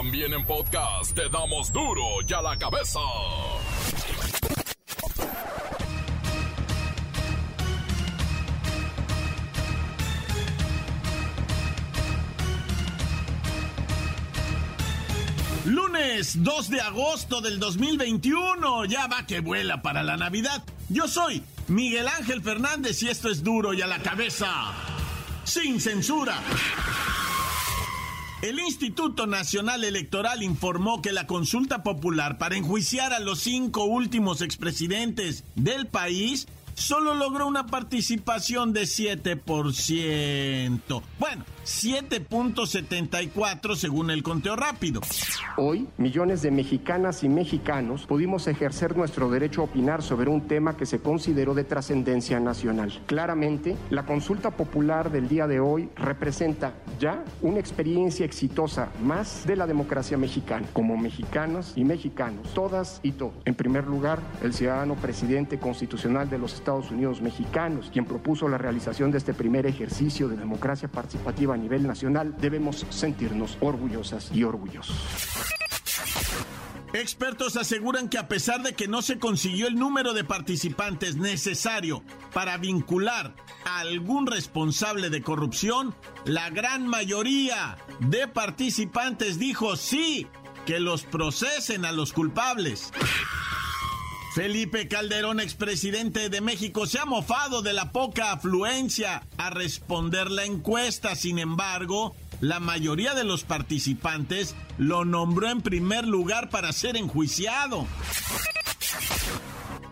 También en podcast te damos duro y a la cabeza. Lunes 2 de agosto del 2021, ya va que vuela para la Navidad. Yo soy Miguel Ángel Fernández y esto es duro y a la cabeza, sin censura. El Instituto Nacional Electoral informó que la consulta popular para enjuiciar a los cinco últimos expresidentes del país solo logró una participación de 7%. Bueno, 7.74 según el conteo rápido. Hoy, millones de mexicanas y mexicanos pudimos ejercer nuestro derecho a opinar sobre un tema que se consideró de trascendencia nacional. Claramente, la consulta popular del día de hoy representa ya una experiencia exitosa más de la democracia mexicana. Como mexicanos y mexicanos, todas y todos. En primer lugar, el ciudadano presidente constitucional de los Estados Unidos mexicanos, quien propuso la realización de este primer ejercicio de democracia participativa a nivel nacional, debemos sentirnos orgullosas y orgullosos. Expertos aseguran que a pesar de que no se consiguió el número de participantes necesario para vincular a algún responsable de corrupción, la gran mayoría de participantes dijo sí, que los procesen a los culpables. Felipe Calderón, expresidente de México, se ha mofado de la poca afluencia a responder la encuesta. Sin embargo, la mayoría de los participantes lo nombró en primer lugar para ser enjuiciado.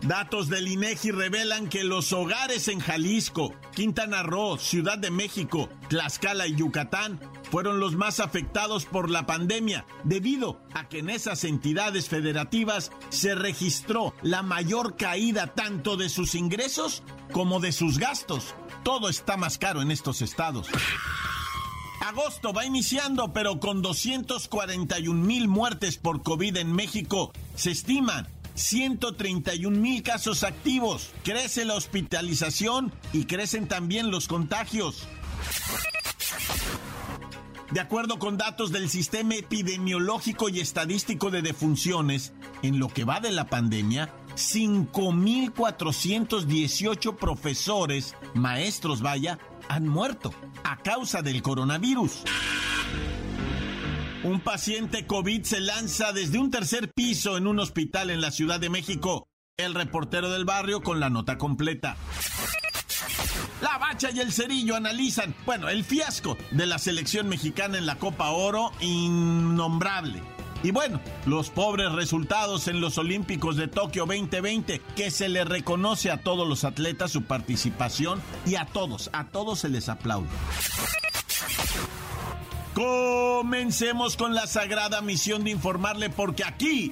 Datos del INEGI revelan que los hogares en Jalisco, Quintana Roo, Ciudad de México, Tlaxcala y Yucatán fueron los más afectados por la pandemia, debido a que en esas entidades federativas se registró la mayor caída tanto de sus ingresos como de sus gastos. Todo está más caro en estos estados. Agosto va iniciando, pero con 241 mil muertes por COVID en México, se estiman 131 mil casos activos. Crece la hospitalización y crecen también los contagios. De acuerdo con datos del Sistema Epidemiológico y Estadístico de Defunciones, en lo que va de la pandemia, 5.418 profesores, maestros vaya, han muerto a causa del coronavirus. Un paciente COVID se lanza desde un tercer piso en un hospital en la Ciudad de México. El reportero del barrio con la nota completa. La Bacha y el Cerillo analizan, bueno, el fiasco de la selección mexicana en la Copa Oro, innombrable. Y bueno, los pobres resultados en los Olímpicos de Tokio 2020, que se le reconoce a todos los atletas su participación y a todos, a todos se les aplaude. Comencemos con la sagrada misión de informarle porque aquí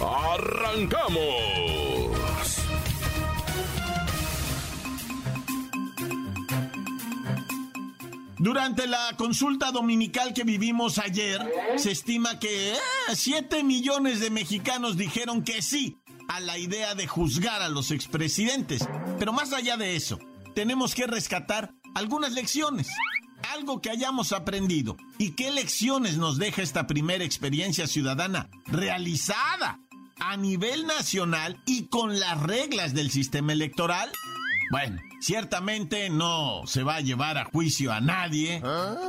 ¡Arrancamos! Durante la consulta dominical que vivimos ayer, se estima que 7 eh, millones de mexicanos dijeron que sí a la idea de juzgar a los expresidentes. Pero más allá de eso, tenemos que rescatar algunas lecciones, algo que hayamos aprendido. ¿Y qué lecciones nos deja esta primera experiencia ciudadana realizada a nivel nacional y con las reglas del sistema electoral? Bueno, ciertamente no se va a llevar a juicio a nadie,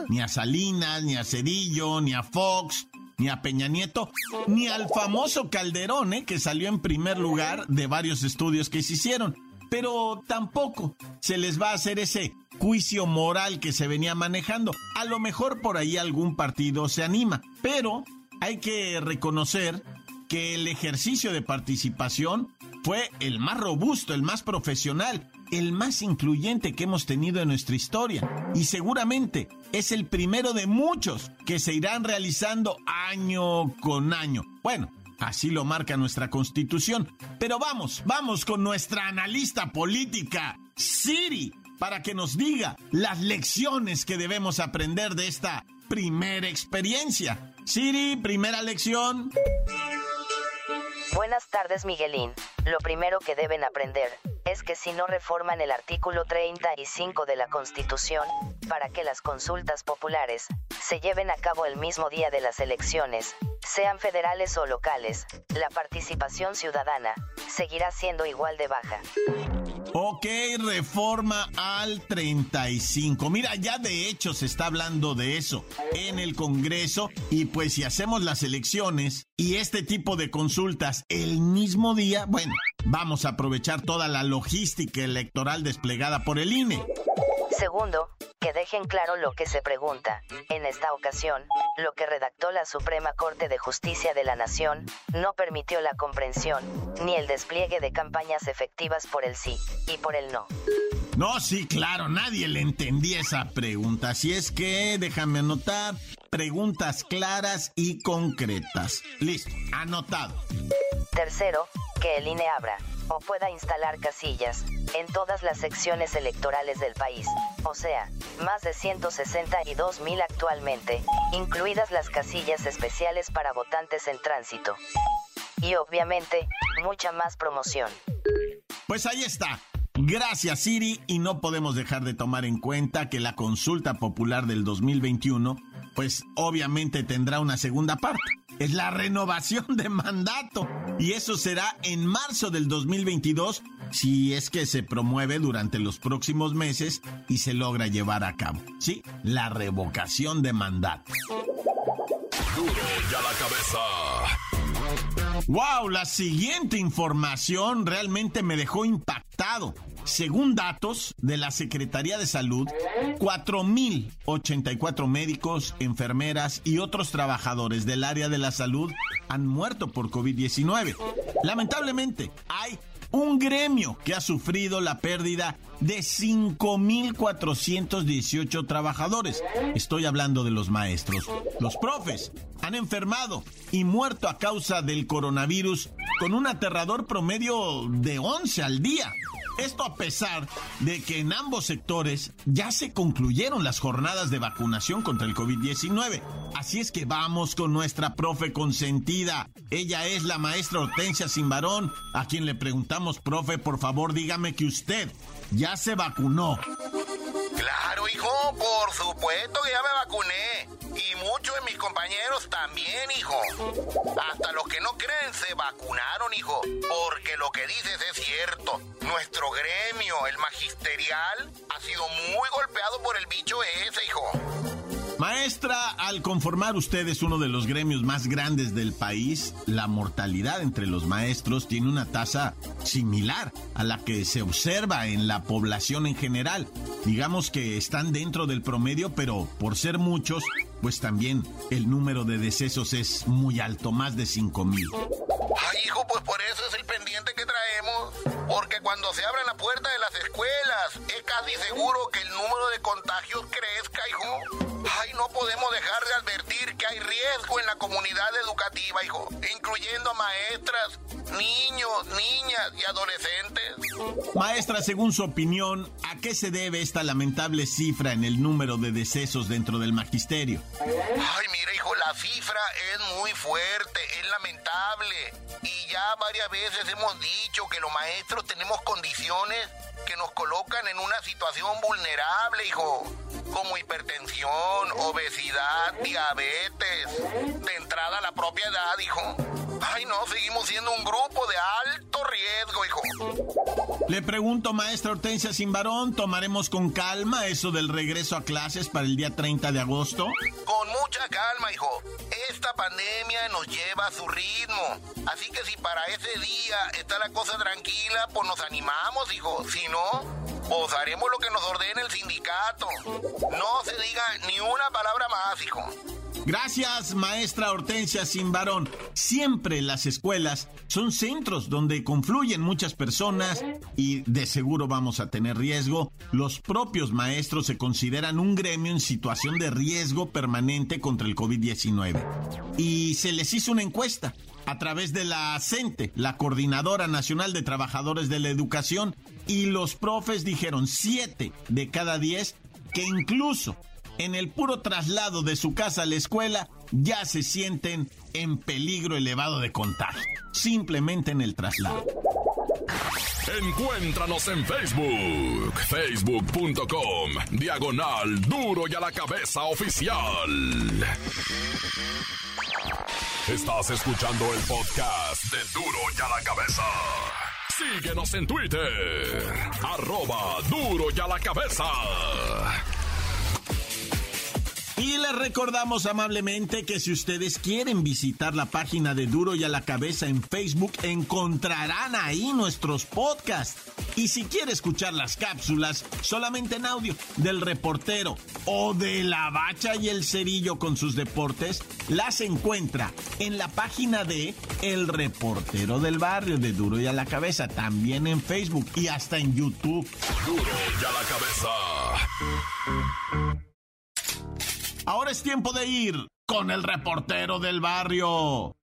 ni a Salinas, ni a Cedillo, ni a Fox, ni a Peña Nieto, ni al famoso Calderón, ¿eh? que salió en primer lugar de varios estudios que se hicieron. Pero tampoco se les va a hacer ese juicio moral que se venía manejando. A lo mejor por ahí algún partido se anima, pero hay que reconocer que el ejercicio de participación fue el más robusto, el más profesional, el más incluyente que hemos tenido en nuestra historia y seguramente es el primero de muchos que se irán realizando año con año. Bueno, así lo marca nuestra constitución. Pero vamos, vamos con nuestra analista política, Siri, para que nos diga las lecciones que debemos aprender de esta primera experiencia. Siri, primera lección. Buenas tardes, Miguelín. Lo primero que deben aprender es que si no reforman el artículo 35 de la Constitución, para que las consultas populares se lleven a cabo el mismo día de las elecciones, sean federales o locales, la participación ciudadana seguirá siendo igual de baja. Ok, reforma al 35. Mira, ya de hecho se está hablando de eso en el Congreso y pues si hacemos las elecciones y este tipo de consultas el mismo día, bueno, vamos a aprovechar toda la logística electoral desplegada por el INE. Segundo, que dejen claro lo que se pregunta. En esta ocasión, lo que redactó la Suprema Corte de Justicia de la Nación no permitió la comprensión ni el despliegue de campañas efectivas por el sí y por el no. No, sí, claro, nadie le entendía esa pregunta. Así es que déjame anotar preguntas claras y concretas. Listo, anotado. Tercero, que el INE abra o pueda instalar casillas en todas las secciones electorales del país, o sea, más de 162 mil actualmente, incluidas las casillas especiales para votantes en tránsito. Y obviamente, mucha más promoción. Pues ahí está. Gracias Siri y no podemos dejar de tomar en cuenta que la consulta popular del 2021 pues obviamente tendrá una segunda parte. Es la renovación de mandato. Y eso será en marzo del 2022 si es que se promueve durante los próximos meses y se logra llevar a cabo. Sí, la revocación de mandato. Duro ya la cabeza. Wow, la siguiente información realmente me dejó impactado. Según datos de la Secretaría de Salud, 4.084 médicos, enfermeras y otros trabajadores del área de la salud han muerto por COVID-19. Lamentablemente, hay un gremio que ha sufrido la pérdida de 5.418 trabajadores. Estoy hablando de los maestros. Los profes han enfermado y muerto a causa del coronavirus con un aterrador promedio de 11 al día. Esto a pesar de que en ambos sectores ya se concluyeron las jornadas de vacunación contra el COVID-19. Así es que vamos con nuestra profe consentida. Ella es la maestra Hortensia Simbarón, a quien le preguntamos, profe, por favor dígame que usted ya se vacunó. Claro, hijo, por supuesto que ya me vacuné. Y muchos de mis compañeros también, hijo. Hasta los que no creen se vacunaron, hijo. Porque lo que dices es cierto. Nuestro gremio, el magisterial, ha sido muy golpeado por el bicho ese, hijo. Maestra, al conformar ustedes uno de los gremios más grandes del país, la mortalidad entre los maestros tiene una tasa similar a la que se observa en la población en general. Digamos que están dentro del promedio, pero por ser muchos, pues también el número de decesos es muy alto, más de 5 mil. Ay, hijo, pues por eso es el pendiente que traemos. Porque cuando se abra la puerta de las escuelas, es casi seguro que el número de contagios crezca, hijo. Ay, no podemos dejar de advertir que hay riesgo en la comunidad educativa, hijo, incluyendo maestras, niños, niñas y adolescentes. Maestra, según su opinión, ¿a qué se debe esta lamentable cifra en el número de decesos dentro del magisterio? Ay, mira, hijo, la cifra es muy fuerte, es lamentable. Y ya varias veces hemos dicho que los maestros tenemos condiciones que nos colocan en una situación vulnerable, hijo, como hipertensión, obesidad, diabetes, de entrada a la propia edad, hijo. Ay, no, seguimos siendo un grupo de alto riesgo, hijo. Le pregunto, maestra Hortensia Simbarón, ¿tomaremos con calma eso del regreso a clases para el día 30 de agosto? Con mucha calma, hijo. Esta pandemia nos lleva a su ritmo. Así que si para ese día está la cosa tranquila, pues nos animamos, hijo. Si no, pues haremos lo que nos ordene el sindicato. No se diga ni una palabra más, hijo. Gracias, maestra Hortensia Simbarón. Siempre las escuelas son centros donde confluyen muchas personas y de seguro vamos a tener riesgo. Los propios maestros se consideran un gremio en situación de riesgo permanente contra el COVID-19. Y se les hizo una encuesta a través de la CENTE, la Coordinadora Nacional de Trabajadores de la Educación, y los profes dijeron 7 de cada 10 que incluso en el puro traslado de su casa a la escuela ya se sienten en peligro elevado de contagio, simplemente en el traslado. Encuéntranos en Facebook, facebook.com, diagonal duro y a la cabeza oficial. Estás escuchando el podcast de duro y a la cabeza. Síguenos en Twitter, arroba duro y a la cabeza. Y les recordamos amablemente que si ustedes quieren visitar la página de Duro y a la Cabeza en Facebook, encontrarán ahí nuestros podcasts. Y si quiere escuchar las cápsulas solamente en audio del reportero o de la bacha y el cerillo con sus deportes, las encuentra en la página de El Reportero del Barrio de Duro y a la Cabeza, también en Facebook y hasta en YouTube. Duro y a la cabeza. Ahora es tiempo de ir con el reportero del barrio.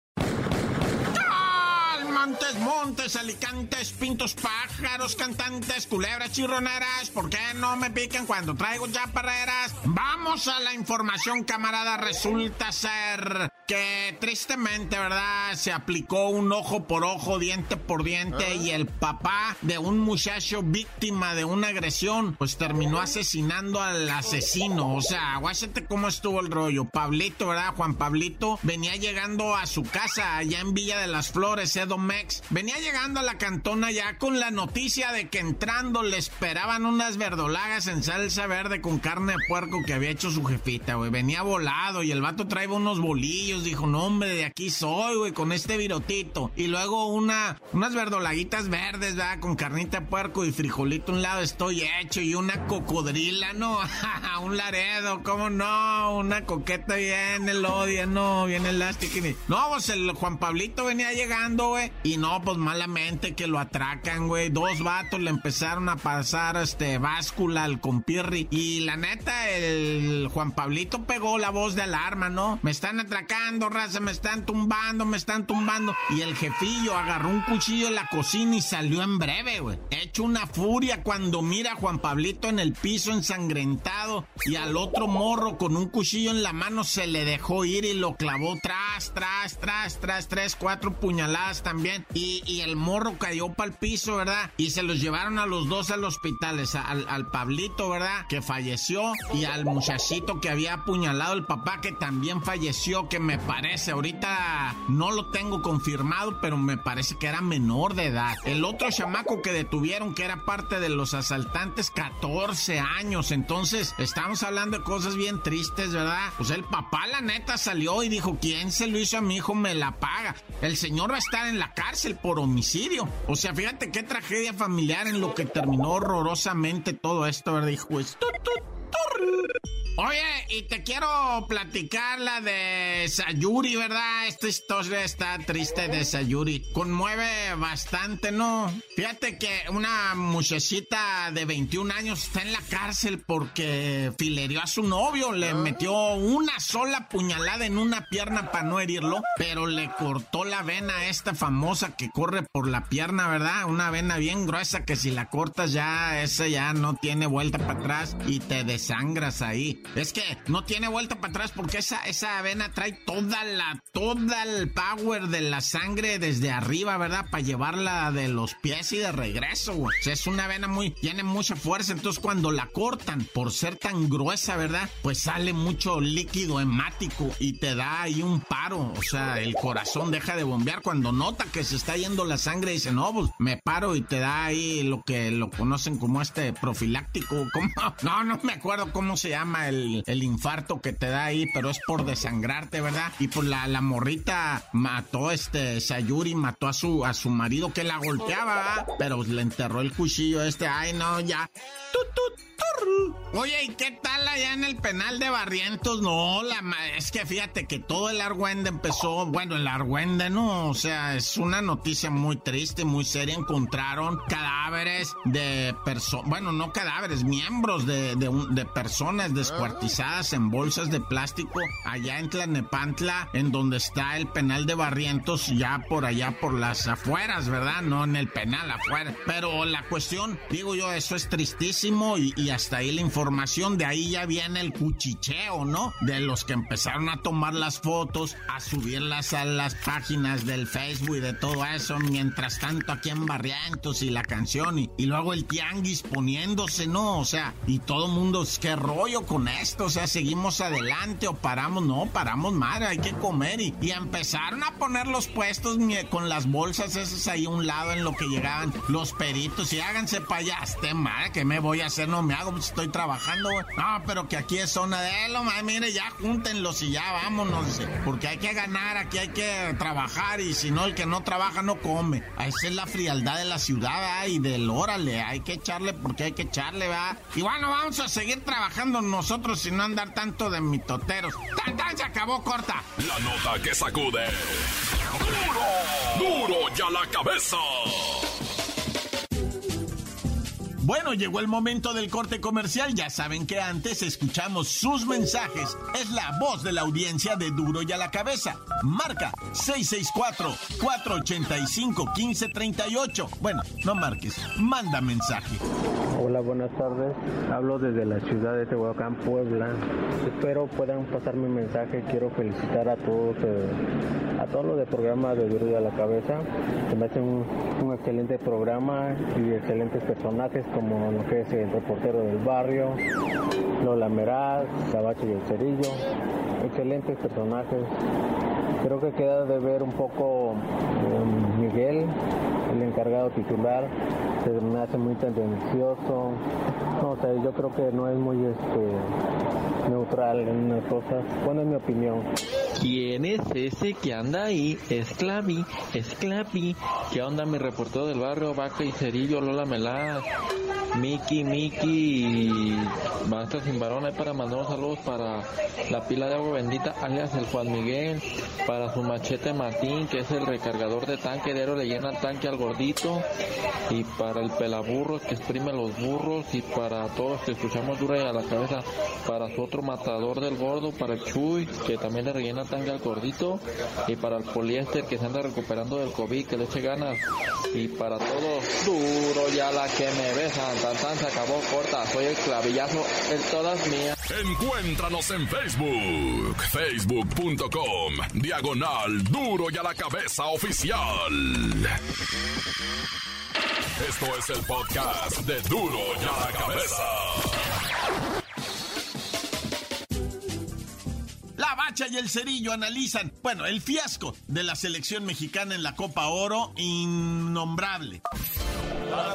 Montes, montes, alicantes, pintos, pájaros, cantantes, culebras, chirroneras. ¿Por qué no me pican cuando traigo chaparreras? Vamos a la información, camarada. Resulta ser que tristemente, ¿verdad? Se aplicó un ojo por ojo, diente por diente y el papá de un muchacho víctima de una agresión, pues terminó asesinando al asesino. O sea, aguáchate cómo estuvo el rollo. Pablito, ¿verdad? Juan Pablito venía llegando a su casa allá en Villa de las Flores, Edomex. Venía llegando a la cantona ya con la noticia de que entrando le esperaban unas verdolagas en salsa verde con carne de puerco que había hecho su jefita, güey. Venía volado y el vato traía unos bolillos dijo, no hombre, de aquí soy, güey, con este virotito. Y luego una, unas verdolaguitas verdes, ¿verdad? Con carnita puerco y frijolito a un lado estoy hecho. Y una cocodrila, no, un laredo, ¿cómo no? Una coqueta bien elodia, no, bien elástica. No, pues el Juan Pablito venía llegando, güey. Y no, pues malamente que lo atracan, güey. Dos vatos le empezaron a pasar, este, báscula al compirri. Y la neta, el Juan Pablito pegó la voz de alarma, ¿no? Me están atracando raza, me están tumbando, me están tumbando. Y el jefillo agarró un cuchillo en la cocina y salió en breve, güey. Hecho una furia cuando mira a Juan Pablito en el piso ensangrentado y al otro morro con un cuchillo en la mano se le dejó ir y lo clavó tras, tras, tras, tras, tres, cuatro puñaladas también. Y, y el morro cayó para el piso, ¿verdad? Y se los llevaron a los dos al hospital, al, al Pablito, ¿verdad? Que falleció y al muchachito que había apuñalado el papá que también falleció, que me parece. Ahorita no lo tengo confirmado, pero me parece que era menor de edad. El otro chamaco que detuvieron, que era parte de los asaltantes, 14 años. Entonces, estamos hablando de cosas bien tristes, ¿verdad? Pues el papá, la neta, salió y dijo: ¿Quién se lo hizo a mi hijo? Me la paga. El señor va a estar en la cárcel por homicidio. O sea, fíjate qué tragedia familiar en lo que terminó horrorosamente todo esto, ¿verdad? Dijo: Oye, y te quiero platicar la de Sayuri, ¿verdad? Esta historia está triste de Sayuri. Conmueve bastante, ¿no? Fíjate que una muchachita de 21 años está en la cárcel porque filerió a su novio. Le metió una sola puñalada en una pierna para no herirlo, pero le cortó la vena esta famosa que corre por la pierna, ¿verdad? Una vena bien gruesa que si la cortas ya, esa ya no tiene vuelta para atrás y te desangras ahí. Es que no tiene vuelta para atrás porque esa, esa vena trae toda la, toda el power de la sangre desde arriba, ¿verdad? Para llevarla de los pies y de regreso, güey. O sea, es una vena muy, tiene mucha fuerza. Entonces, cuando la cortan por ser tan gruesa, ¿verdad? Pues sale mucho líquido hemático y te da ahí un paro. O sea, el corazón deja de bombear. Cuando nota que se está yendo la sangre, dice, no, pues me paro y te da ahí lo que lo conocen como este profiláctico. ¿Cómo? No, no me acuerdo cómo se llama el el, infarto que te da ahí, pero es por desangrarte, ¿verdad? Y pues la, la morrita mató este Sayuri, mató a su, a su marido que la golpeaba, pero le enterró el cuchillo este, ay no, ya. ¡Tut, tut, Oye, ¿y qué tal allá en el penal de Barrientos? No, la es que fíjate que todo el Argüende empezó, bueno, el Argüende no, o sea, es una noticia muy triste, muy seria. Encontraron cadáveres de personas, bueno, no cadáveres, miembros de, de, personas descuartizadas en bolsas de plástico allá en Tlanepantla, en donde está el penal de Barrientos, ya por allá por las afueras, ¿verdad? No en el penal afuera. Pero la cuestión, digo yo, eso es tristísimo y, y hasta ahí la información de ahí ya viene el cuchicheo, ¿no? De los que empezaron a tomar las fotos, a subirlas a las páginas del Facebook y de todo eso, mientras tanto aquí en Barrientos y la canción y, luego el tianguis poniéndose, ¿no? O sea, y todo el mundo, ¿qué rollo con esto? O sea, seguimos adelante o paramos, no, paramos madre, hay que comer y, y empezaron a poner los puestos con las bolsas esas ahí a un lado en lo que llegaban los peritos y háganse para allá, este madre, ¿qué me voy a hacer? No me hago, pues estoy trabajando trabajando, No, pero que aquí es zona de lo más, mire, ya júntenlos y ya vámonos, porque hay que ganar, aquí hay que trabajar y si no, el que no trabaja no come. Esa es la frialdad de la ciudad, y del órale, hay que echarle porque hay que echarle, va. Y bueno, vamos a seguir trabajando nosotros y no andar tanto de mitoteros. ¡Tan, tan! Se acabó corta. La nota que sacude. ¡Duro! ¡Duro ya la cabeza! Bueno, llegó el momento del corte comercial. Ya saben que antes escuchamos sus mensajes. Es la voz de la audiencia de Duro y a la cabeza. Marca 664-485-1538. Bueno, no marques, manda mensaje. Hola, buenas tardes. Hablo desde la ciudad de Tehuacán, Puebla. Espero puedan pasar mi mensaje. Quiero felicitar a todos, eh, a todos los del programa de Duro a la cabeza. Se me hace un, excelente programa y excelentes personajes como lo que es el reportero del barrio, Lola Meraz, Cabacho y el Cerillo, excelentes personajes. Creo que queda de ver un poco eh, Miguel, el encargado titular, se me hace muy tendencioso. No, o yo creo que no es muy este, neutral en unas cosas. Bueno, en mi opinión. ¿Quién es ese que anda ahí? Es Clavi, es Clavi. ¿Qué onda mi reportero del barrio? Vaca y Cerillo, Lola Melá, Miki, Miki, Maestra Sin Varón, ahí para mandar saludos para la pila de agua bendita, alias el Juan Miguel, para su machete Martín, que es el recargador de tanque, de le llena el tanque al gordito, y para el pelaburros que exprime los burros, y para todos que escuchamos dura y a la cabeza, para su otro matador del gordo, para el Chuy, que también le rellena el tanque al gordito, y para el poliéster que se anda recuperando del COVID, que le eche ganas, y para todos, duro ya la que me besan tan tan se acabó corta. Soy el clavillazo en todas mías. Encuéntranos en Facebook, facebook.com, diagonal duro y a la cabeza oficial. Esto es el podcast de duro y a la cabeza. La Bacha y el Cerillo analizan, bueno, el fiasco de la selección mexicana en la Copa Oro, innombrable. A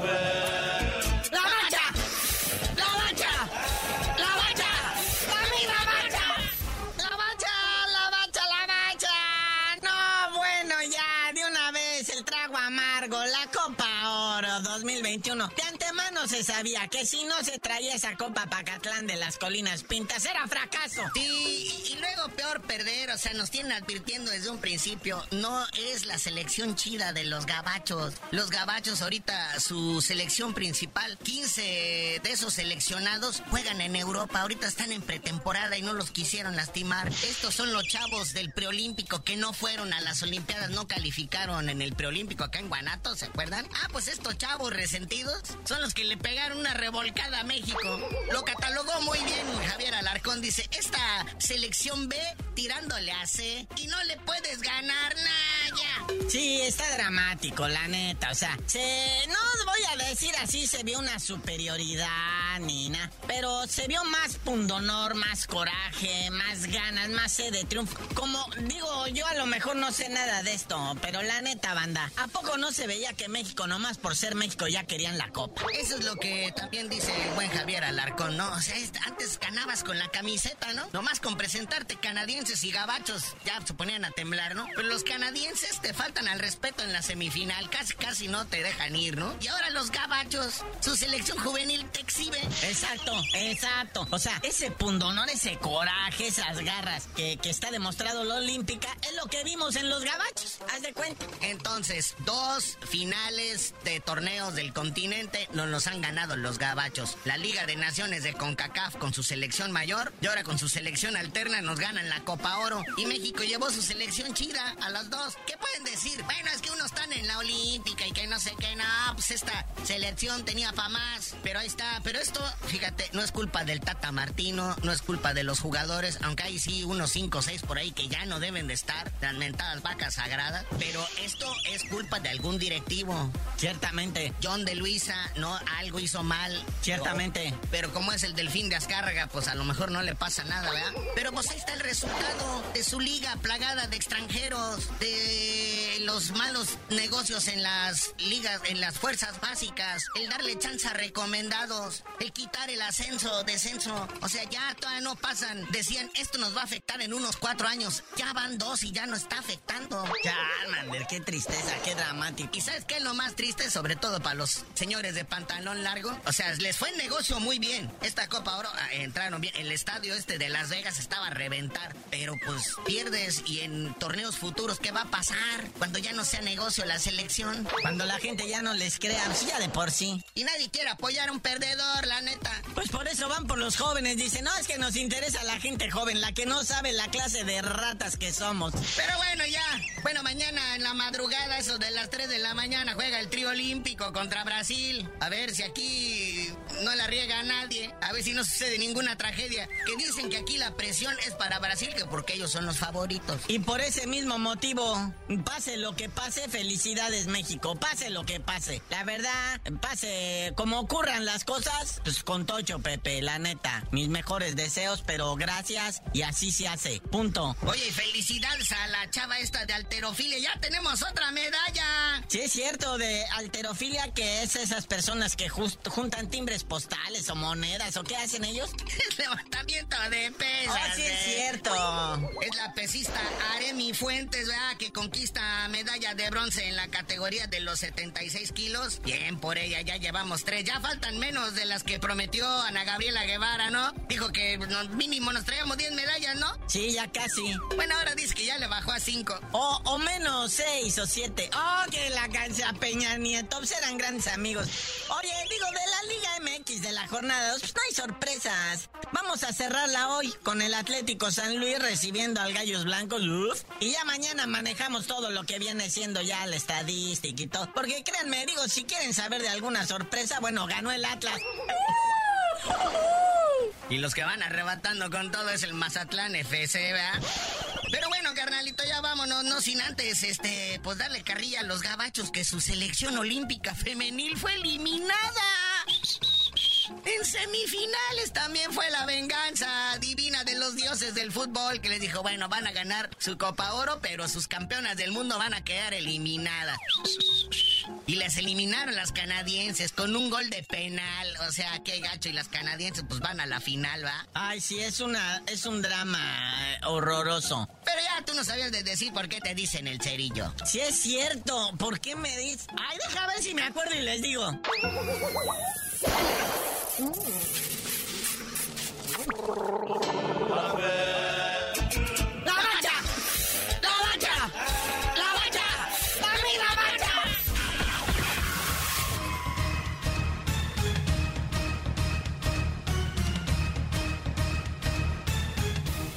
2021. De antemano se sabía que si no se traía esa Copa Pacatlán de las Colinas Pintas era fracaso. Sí, y luego peor perder, o sea, nos tienen advirtiendo desde un principio, no es la selección chida de los gabachos. Los gabachos ahorita, su selección principal, 15 de esos seleccionados juegan en Europa, ahorita están en pretemporada y no los quisieron lastimar. Estos son los chavos del preolímpico que no fueron a las Olimpiadas, no calificaron en el preolímpico acá en Guanajuato ¿se acuerdan? Ah, pues estos chavos resentidos son los que le pegaron una revolcada a México. Lo catalogó muy bien Javier Alarcón. Dice, esta selección B tirándole a C y no le puedes ganar nada. Sí, está dramático, la neta. O sea, se, no voy a decir así, se vio una superioridad, Nina. Pero se vio más pundonor, más coraje, más ganas, más sed de triunfo. Como digo, yo a lo mejor no sé nada de esto, pero la neta, banda, ¿a poco no se veía que México, nomás por ser México, ya querían la copa? Eso es lo que también dice el buen Javier Alarcón, ¿no? O sea, antes ganabas con la camiseta, ¿no? Nomás con presentarte canadienses y gabachos, ya se ponían a temblar, ¿no? Pero los canadienses canadienses te faltan al respeto en la semifinal, casi casi no te dejan ir, ¿no? Y ahora los gabachos, su selección juvenil te exhibe. Exacto, exacto. O sea, ese pundonor, ese coraje, esas garras que, que está demostrado la Olímpica, es lo que vimos en los gabachos, haz de cuenta. Entonces, dos finales de torneos del continente nos los han ganado los gabachos. La Liga de Naciones de CONCACAF con su selección mayor y ahora con su selección alterna nos ganan la Copa Oro. Y México llevó su selección chida a las dos. ¿Qué pueden decir? Bueno, es que unos están en la Olímpica y que no sé qué, no, pues esta selección tenía para más. Pero ahí está. Pero esto, fíjate, no es culpa del Tata Martino, no es culpa de los jugadores, aunque hay sí unos 5 o 6 por ahí que ya no deben de estar, las mentadas vacas sagradas. Pero esto es culpa de algún directivo. Ciertamente. John de No, algo hizo mal. Ciertamente. Pero como es el delfín de Azcárraga, pues a lo mejor no le pasa nada, ¿verdad? Pero pues ahí está el resultado de su liga plagada de extranjeros, de los malos negocios en las ligas, en las fuerzas básicas, el darle chance a recomendados, el quitar el ascenso, descenso. O sea, ya todavía no pasan. Decían, esto nos va a afectar en unos cuatro años. Ya van dos y ya no está afectando. Ya, Mander, qué tristeza, qué dramático. ¿Y sabes qué es lo más triste? Sobre todo para los señores de pantalón largo. O sea, les fue el negocio muy bien. Esta Copa Oro ah, entraron bien. El estadio este de Las Vegas estaba a reventar. Pero pues pierdes y en torneos futuros, ¿qué va a pasar? Cuando ya no sea negocio la selección. Cuando la gente ya no les crea, pues ya de por sí. Y nadie quiere apoyar a un perdedor, la neta. Pues por eso van por los jóvenes. Dicen, no, es que nos interesa la gente joven, la que no sabe la clase de ratas que somos. Pero bueno, ya. Bueno, mañana en la madrugada, eso de las 3 de la mañana, juega el trío olímpico contra Brasil. A ver si aquí no la riega a nadie. A ver si no sucede ninguna tragedia. Que dicen que aquí la presión es para Brasil, que porque ellos son los favoritos. Y por ese mismo motivo, pase lo que pase, felicidades México. Pase lo que pase. La verdad, pase como ocurran las cosas, pues con Tocho, Pepe, la neta. Mis mejores deseos, pero gracias y así se hace. Punto. Oye, felicidades a la chava esta de alterofilia. Ya tenemos otra medalla. Sí, es cierto, de alterofilia, que es esas personas que juntan timbres postales o monedas, ¿o qué hacen ellos? Levantamiento de pesas. Ah, sí, es ¿eh? cierto. Es la pesista Aremi Fuentes, ¿verdad? Que conquista medalla de bronce en la categoría de los 76 kilos. Bien por ella, ya llevamos tres. Ya faltan menos de las que prometió Ana Gabriela Guevara, ¿no? Dijo que mínimo nos traíamos 10 medallas, ¿no? Sí, ya casi. Bueno, ahora dice que ya le bajó a 5. O, o menos seis o siete. Oh, que la cancha Peña Nieto, pues eran grandes amigos. Oye, digo, de la Liga MX de la jornada, dos, pues no hay sorpresas. Vamos a cerrarla hoy con el Atlético San Luis recibiendo al Gallos Blancos. uf, y ya mañana manejamos todo lo que viene siendo ya la estadística y todo. Porque créanme, digo, si quieren saber de alguna sorpresa, bueno, ganó el Atlas. Y los que van arrebatando con todo es el Mazatlán FC, ¿verdad? Pero bueno, carnalito, ya vámonos, no sin antes, este, pues darle carrilla a los gabachos que su selección olímpica femenil fue eliminada. En semifinales también fue la venganza divina de los dioses del fútbol que les dijo, bueno, van a ganar su Copa Oro, pero sus campeonas del mundo van a quedar eliminadas. Y les eliminaron las canadienses con un gol de penal. O sea, qué gacho. Y las canadienses pues van a la final, ¿va? Ay, sí, es una, es un drama eh, horroroso. Pero ya tú no sabías de decir por qué te dicen el cerillo. Sí es cierto, ¿por qué me dices? Ay, deja ver si me acuerdo y les digo.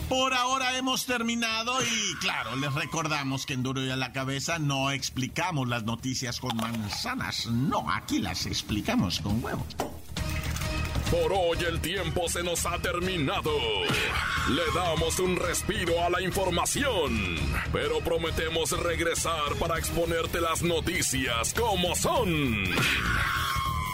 Por ahora hemos terminado y claro, les recordamos que en Duro y a la cabeza no explicamos las noticias con manzanas, no, aquí las explicamos con huevos. Por hoy el tiempo se nos ha terminado. Le damos un respiro a la información, pero prometemos regresar para exponerte las noticias como son.